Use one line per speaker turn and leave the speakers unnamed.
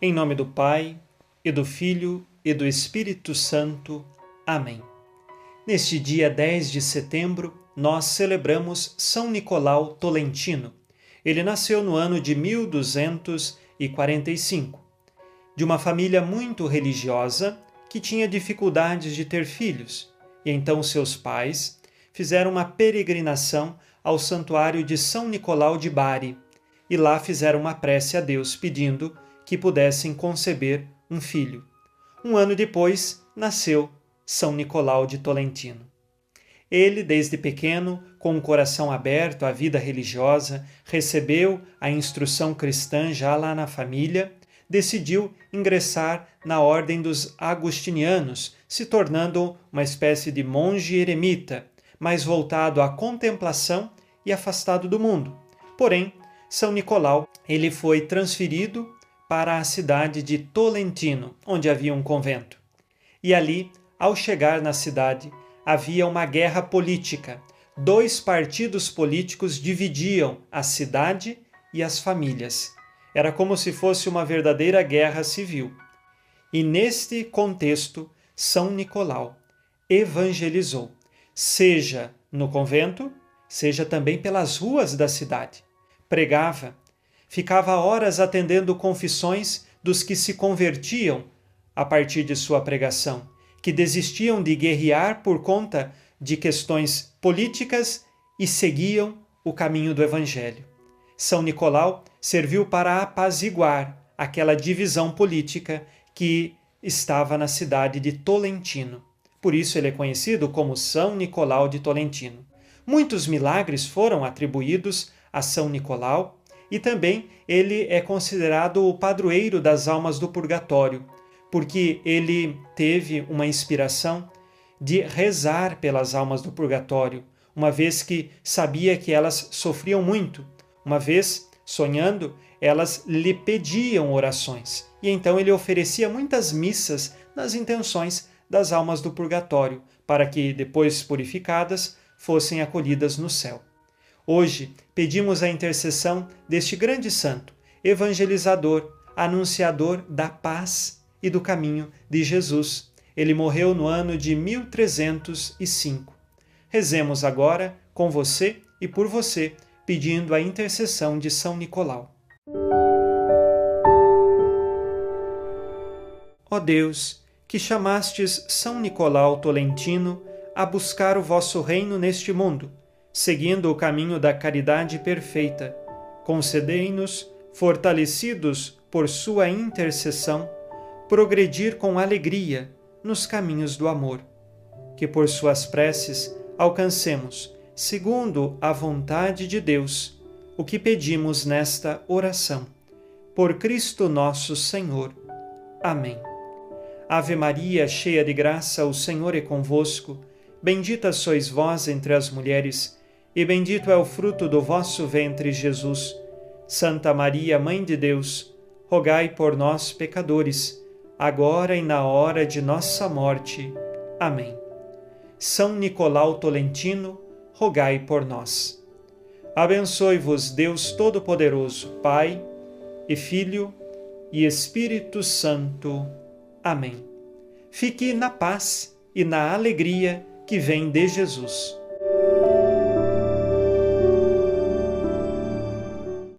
Em nome do Pai, e do Filho, e do Espírito Santo. Amém. Neste dia 10 de setembro, nós celebramos São Nicolau Tolentino. Ele nasceu no ano de 1245, de uma família muito religiosa que tinha dificuldades de ter filhos, e então seus pais fizeram uma peregrinação ao santuário de São Nicolau de Bari e lá fizeram uma prece a Deus pedindo que pudessem conceber um filho. Um ano depois, nasceu São Nicolau de Tolentino. Ele, desde pequeno, com o coração aberto à vida religiosa, recebeu a instrução cristã já lá na família, decidiu ingressar na ordem dos agustinianos, se tornando uma espécie de monge eremita, mais voltado à contemplação e afastado do mundo. Porém, São Nicolau, ele foi transferido para a cidade de Tolentino, onde havia um convento. E ali, ao chegar na cidade, havia uma guerra política. Dois partidos políticos dividiam a cidade e as famílias. Era como se fosse uma verdadeira guerra civil. E neste contexto, São Nicolau evangelizou, seja no convento, seja também pelas ruas da cidade. Pregava, ficava horas atendendo confissões dos que se convertiam a partir de sua pregação, que desistiam de guerrear por conta de questões políticas e seguiam o caminho do Evangelho. São Nicolau serviu para apaziguar aquela divisão política que estava na cidade de Tolentino. Por isso ele é conhecido como São Nicolau de Tolentino. Muitos milagres foram atribuídos a São Nicolau e também ele é considerado o padroeiro das almas do purgatório, porque ele teve uma inspiração de rezar pelas almas do purgatório, uma vez que sabia que elas sofriam muito. Uma vez, sonhando, elas lhe pediam orações, e então ele oferecia muitas missas nas intenções das almas do purgatório, para que, depois purificadas, fossem acolhidas no céu. Hoje pedimos a intercessão deste grande santo, evangelizador, anunciador da paz e do caminho de Jesus. Ele morreu no ano de 1305. Rezemos agora com você e por você, pedindo a intercessão de São Nicolau. Ó Deus, que chamastes São Nicolau Tolentino a buscar o vosso reino neste mundo, seguindo o caminho da caridade perfeita. Concedei-nos, fortalecidos por sua intercessão, progredir com alegria nos caminhos do amor. Que por suas preces alcancemos, segundo a vontade de Deus, o que pedimos nesta oração. Por Cristo nosso Senhor. Amém. Ave Maria, cheia de graça, o Senhor é convosco. Bendita sois vós entre as mulheres e bendito é o fruto do vosso ventre, Jesus. Santa Maria, Mãe de Deus, rogai por nós, pecadores, agora e na hora de nossa morte. Amém. São Nicolau Tolentino, rogai por nós. Abençoe-vos, Deus Todo-Poderoso, Pai e Filho e Espírito Santo. Amém. Fique na paz e na alegria que vem de Jesus.